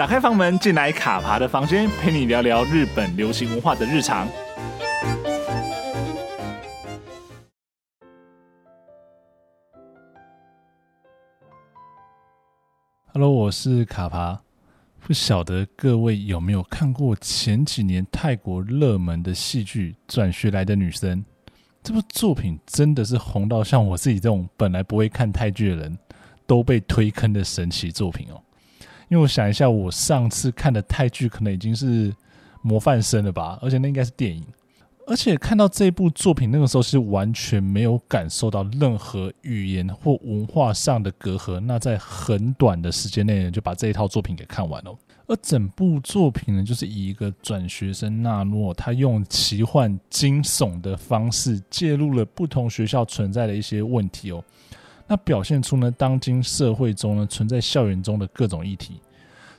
打开房门，进来卡爬的房间，陪你聊聊日本流行文化的日常。Hello，我是卡爬。不晓得各位有没有看过前几年泰国热门的戏剧《转学来的女生》？这部作品真的是红到像我自己这种本来不会看泰剧的人都被推坑的神奇作品哦。因为我想一下，我上次看的泰剧可能已经是《模范生》了吧，而且那应该是电影。而且看到这部作品，那个时候是完全没有感受到任何语言或文化上的隔阂。那在很短的时间内呢，就把这一套作品给看完了。而整部作品呢，就是以一个转学生纳诺，他用奇幻惊悚的方式介入了不同学校存在的一些问题哦。那表现出呢，当今社会中呢存在校园中的各种议题。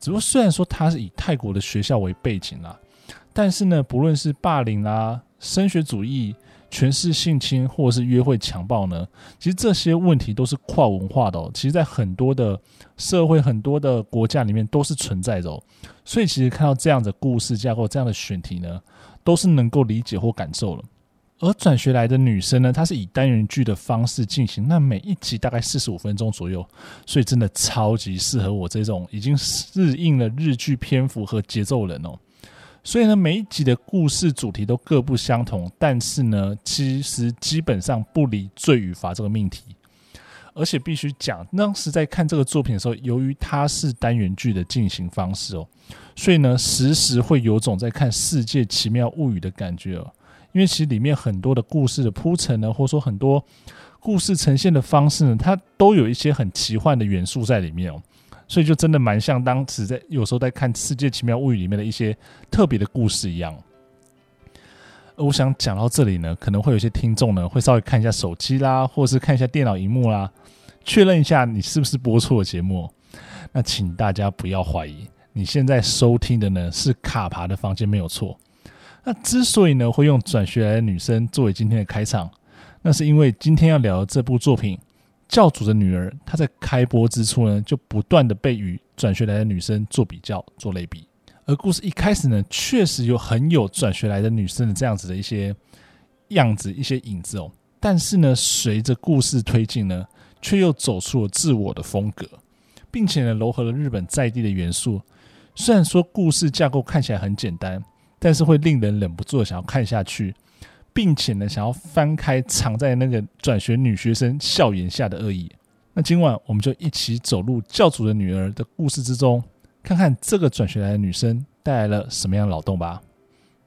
只不过虽然说它是以泰国的学校为背景啦，但是呢，不论是霸凌啦、升学主义、权势性侵或者是约会强暴呢，其实这些问题都是跨文化的哦。其实，在很多的社会很多的国家里面都是存在的哦，所以其实看到这样的故事架构、这样的选题呢，都是能够理解或感受了。而转学来的女生呢，她是以单元剧的方式进行，那每一集大概四十五分钟左右，所以真的超级适合我这种已经适应了日剧篇幅和节奏的人哦。所以呢，每一集的故事主题都各不相同，但是呢，其实基本上不离罪与罚这个命题。而且必须讲，当时在看这个作品的时候，由于它是单元剧的进行方式哦，所以呢，时时会有种在看《世界奇妙物语》的感觉哦。因为其实里面很多的故事的铺陈呢，或者说很多故事呈现的方式呢，它都有一些很奇幻的元素在里面哦，所以就真的蛮像当时在有时候在看《世界奇妙物语》里面的一些特别的故事一样。我想讲到这里呢，可能会有些听众呢会稍微看一下手机啦，或者是看一下电脑荧幕啦。确认一下你是不是播错节目？那请大家不要怀疑，你现在收听的呢是卡爬的房间没有错。那之所以呢会用转学来的女生作为今天的开场，那是因为今天要聊的这部作品《教主的女儿》，她在开播之初呢就不断的被与转学来的女生做比较、做类比。而故事一开始呢，确实有很有转学来的女生的这样子的一些样子、一些影子哦。但是呢，随着故事推进呢。却又走出了自我的风格，并且呢，糅合了日本在地的元素。虽然说故事架构看起来很简单，但是会令人忍不住想要看下去，并且呢，想要翻开藏在那个转学女学生笑颜下的恶意。那今晚我们就一起走入教主的女儿的故事之中，看看这个转学来的女生带来了什么样的脑洞吧。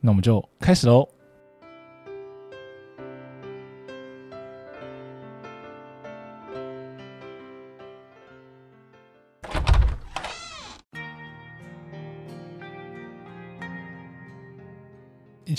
那我们就开始喽。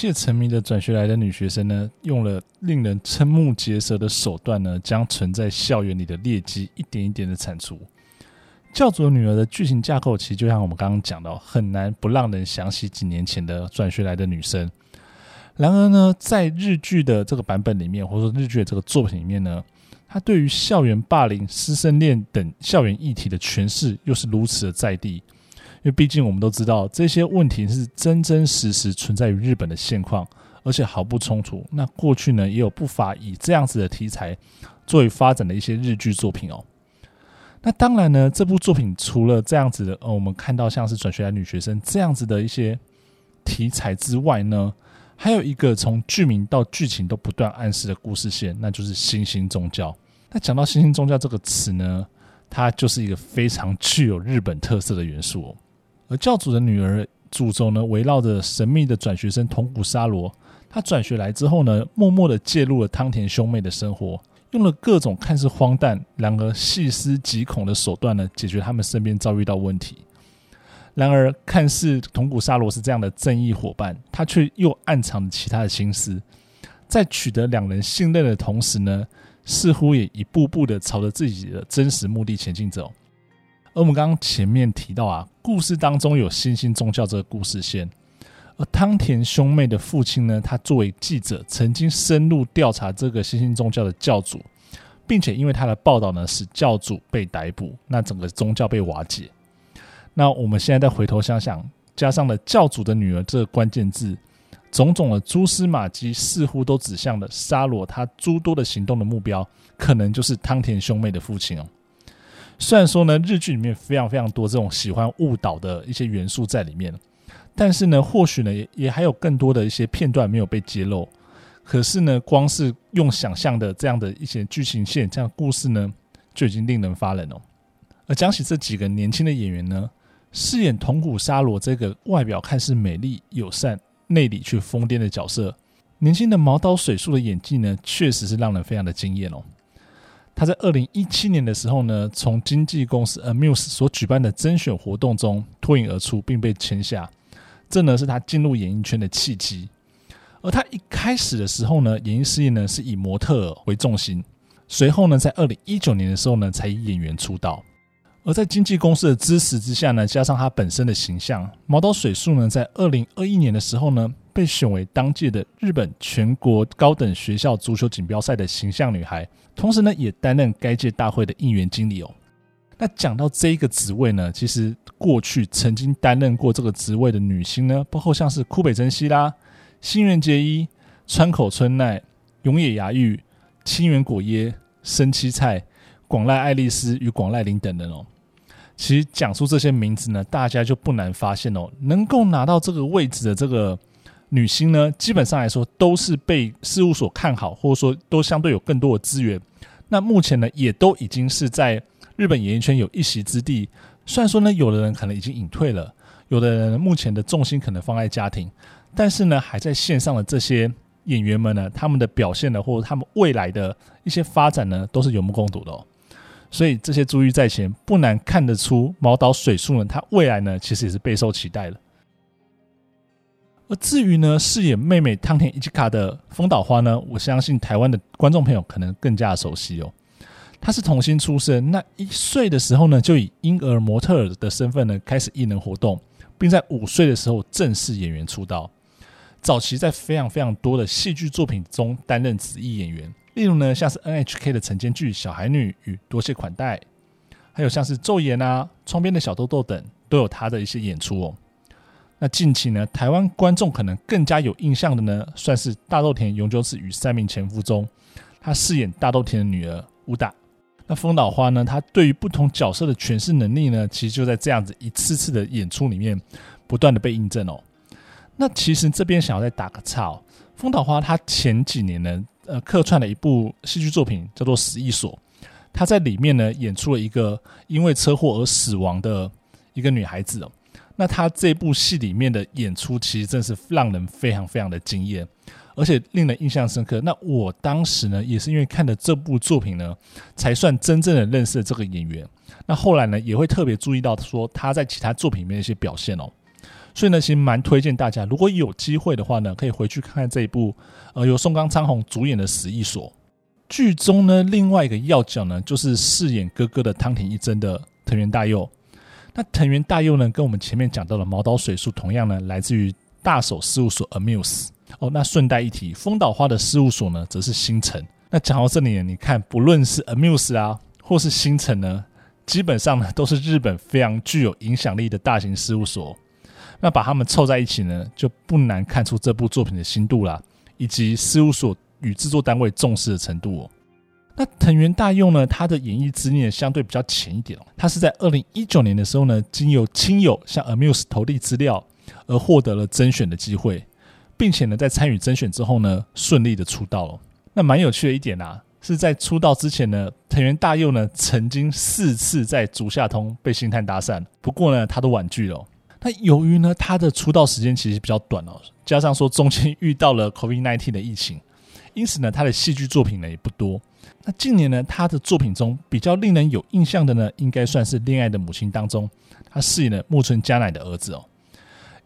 切沉迷的转学来的女学生呢，用了令人瞠目结舌的手段呢，将存在校园里的劣迹一点一点的铲除。教主的女儿的剧情架构，其实就像我们刚刚讲到，很难不让人想起几年前的转学来的女生。然而呢，在日剧的这个版本里面，或者说日剧的这个作品里面呢，它对于校园霸凌、师生恋等校园议题的诠释，又是如此的在地。因为毕竟我们都知道，这些问题是真真实实存在于日本的现况，而且毫不冲突。那过去呢，也有不乏以这样子的题材作为发展的一些日剧作品哦。那当然呢，这部作品除了这样子的，呃，我们看到像是转学来女学生这样子的一些题材之外呢，还有一个从剧名到剧情都不断暗示的故事线，那就是新兴宗教。那讲到新兴宗教这个词呢，它就是一个非常具有日本特色的元素哦。而教主的女儿主轴呢，围绕着神秘的转学生桐谷沙罗。他转学来之后呢，默默地介入了汤田兄妹的生活，用了各种看似荒诞，然而细思极恐的手段呢，解决他们身边遭遇到问题。然而，看似桐谷沙罗是这样的正义伙伴，他却又暗藏着其他的心思。在取得两人信任的同时呢，似乎也一步步地朝着自己的真实目的前进走。而我们刚刚前面提到啊，故事当中有新兴宗教这个故事线，而汤田兄妹的父亲呢，他作为记者，曾经深入调查这个新兴宗教的教主，并且因为他的报道呢，使教主被逮捕，那整个宗教被瓦解。那我们现在再回头想想，加上了教主的女儿这个关键字，种种的蛛丝马迹似乎都指向了沙罗他诸多的行动的目标，可能就是汤田兄妹的父亲哦。虽然说呢，日剧里面非常非常多这种喜欢误导的一些元素在里面，但是呢，或许呢也也还有更多的一些片段没有被揭露。可是呢，光是用想象的这样的一些剧情线、这样故事呢，就已经令人发冷哦。而讲起这几个年轻的演员呢，饰演桐谷沙罗这个外表看似美丽友善、内里却疯癫的角色，年轻的毛刀水树的演技呢，确实是让人非常的惊艳哦。他在二零一七年的时候呢，从经纪公司 Amuse 所举办的甄选活动中脱颖而出，并被签下，这呢是他进入演艺圈的契机。而他一开始的时候呢，演艺事业呢是以模特为重心，随后呢，在二零一九年的时候呢，才以演员出道。而在经纪公司的支持之下呢，加上他本身的形象，毛刀水树呢，在二零二一年的时候呢，被选为当届的日本全国高等学校足球锦标赛的形象女孩。同时呢，也担任该届大会的应援经理哦。那讲到这一个职位呢，其实过去曾经担任过这个职位的女星呢，包括像是堀北真希啦、新垣结衣、川口春奈、永野芽郁、清原果耶、生七菜、广濑爱丽丝与广濑铃等人哦。其实讲出这些名字呢，大家就不难发现哦，能够拿到这个位置的这个。女星呢，基本上来说都是被事务所看好，或者说都相对有更多的资源。那目前呢，也都已经是在日本演艺圈有一席之地。虽然说呢，有的人可能已经隐退了，有的人目前的重心可能放在家庭，但是呢，还在线上的这些演员们呢，他们的表现呢，或者他们未来的一些发展呢，都是有目共睹的哦。所以这些珠玉在前，不难看得出毛岛水树呢，他未来呢，其实也是备受期待的。而至于呢，饰演妹妹汤田一季卡的丰岛花呢，我相信台湾的观众朋友可能更加熟悉哦。她是童星出身，那一岁的时候呢，就以婴儿模特儿的身份呢开始艺能活动，并在五岁的时候正式演员出道。早期在非常非常多的戏剧作品中担任子役演员，例如呢像是 NHK 的晨间剧《小孩女》与多谢款待，还有像是《昼颜》啊、《窗边的小豆豆》等，都有她的一些演出哦。那近期呢，台湾观众可能更加有印象的呢，算是大豆田永久子与三名前夫中，他饰演大豆田的女儿乌达。那丰岛花呢，他对于不同角色的诠释能力呢，其实就在这样子一次次的演出里面不断的被印证哦。那其实这边想要再打个岔哦，丰岛花他前几年呢，呃，客串了一部戏剧作品叫做《死役所》，他在里面呢演出了一个因为车祸而死亡的一个女孩子哦。那他这部戏里面的演出，其实真是让人非常非常的惊艳，而且令人印象深刻。那我当时呢，也是因为看了这部作品呢，才算真正的认识了这个演员。那后来呢，也会特别注意到说他在其他作品里面的一些表现哦。所以呢，其实蛮推荐大家，如果有机会的话呢，可以回去看看这一部呃由松冈昌宏主演的《死役所》。剧中呢，另外一个要角呢，就是饰演哥哥的汤田一真的藤原大佑。那藤原大佑呢，跟我们前面讲到的毛岛水树同样呢，来自于大手事务所 Amuse 哦。那顺带一提，丰岛花的事务所呢，则是新城。那讲到这里呢，你看，不论是 Amuse 啊，或是新城呢，基本上呢，都是日本非常具有影响力的大型事务所。那把他们凑在一起呢，就不难看出这部作品的新度啦，以及事务所与制作单位重视的程度哦。那藤原大佑呢，他的演艺资历相对比较浅一点哦。他是在二零一九年的时候呢，经由亲友向 Amuse 投递资料，而获得了甄选的机会，并且呢，在参与甄选之后呢，顺利的出道了。那蛮有趣的一点啊，是在出道之前呢，藤原大佑呢，曾经四次在竹下通被星探搭讪，不过呢，他都婉拒了。那由于呢，他的出道时间其实比较短哦，加上说中间遇到了 COVID-19 的疫情，因此呢，他的戏剧作品呢也不多。那近年呢，他的作品中比较令人有印象的呢，应该算是《恋爱的母亲》当中，他饰演了木村佳乃的儿子哦。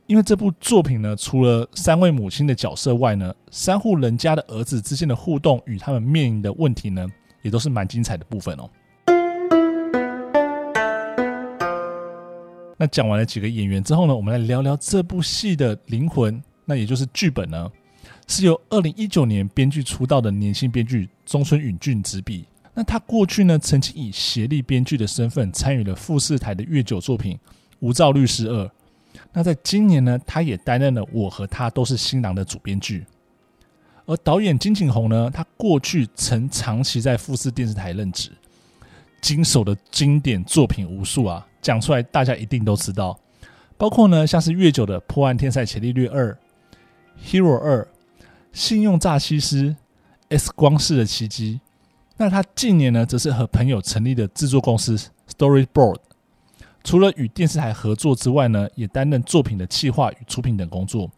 因为这部作品呢，除了三位母亲的角色外呢，三户人家的儿子之间的互动与他们面临的问题呢，也都是蛮精彩的部分哦。那讲完了几个演员之后呢，我们来聊聊这部戏的灵魂，那也就是剧本呢。是由二零一九年编剧出道的年轻编剧中村允俊执笔。那他过去呢，曾经以协力编剧的身份参与了富士台的月九作品《无照律师二》。那在今年呢，他也担任了《我和他都是新郎》的主编剧。而导演金景宏呢，他过去曾长期在富士电视台任职，经手的经典作品无数啊，讲出来大家一定都知道，包括呢像是月九的《破案天才伽利略二》、《Hero 二》、《信用诈欺师》、《X 光式的奇迹》。那他近年呢，则是和朋友成立的制作公司 Storyboard，除了与电视台合作之外呢，也担任作品的企划与出品等工作。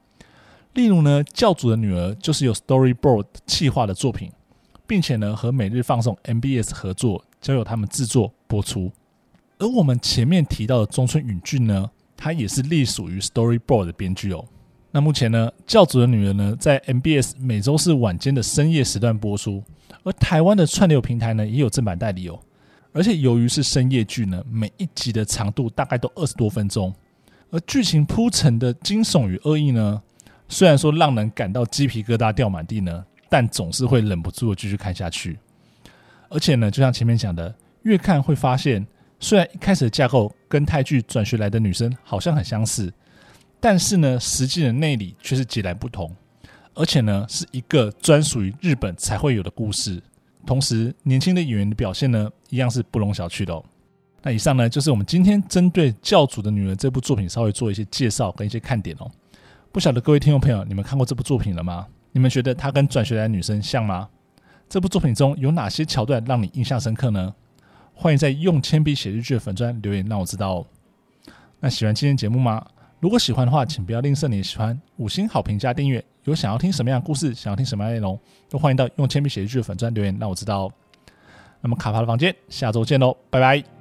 例如呢，教主的女儿就是由 Storyboard 企划的作品，并且呢和每日放送 MBS 合作，交由他们制作播出。而我们前面提到的中村允俊呢，他也是隶属于 Storyboard 的编剧哦。那目前呢，教主的女儿呢在 MBS 每周四晚间的深夜时段播出，而台湾的串流平台呢也有正版代理哦。而且由于是深夜剧呢，每一集的长度大概都二十多分钟，而剧情铺陈的惊悚与恶意呢。虽然说让人感到鸡皮疙瘩掉满地呢，但总是会忍不住的继续看下去。而且呢，就像前面讲的，越看会发现，虽然一开始的架构跟泰剧转学来的女生好像很相似，但是呢，实际的内里却是截然不同。而且呢，是一个专属于日本才会有的故事。同时，年轻的演员的表现呢，一样是不容小觑的哦。那以上呢，就是我们今天针对《教主的女儿》这部作品稍微做一些介绍跟一些看点哦。不晓得各位听众朋友，你们看过这部作品了吗？你们觉得它跟转学来的女生像吗？这部作品中有哪些桥段让你印象深刻呢？欢迎在用铅笔写日剧的粉砖留言让我知道哦。那喜欢今天节目吗？如果喜欢的话，请不要吝啬你的喜欢，五星好评加订阅。有想要听什么样的故事，想要听什么样的内容，都欢迎到用铅笔写日记的粉钻留言让我知道哦。那么卡帕的房间，下周见喽，拜拜。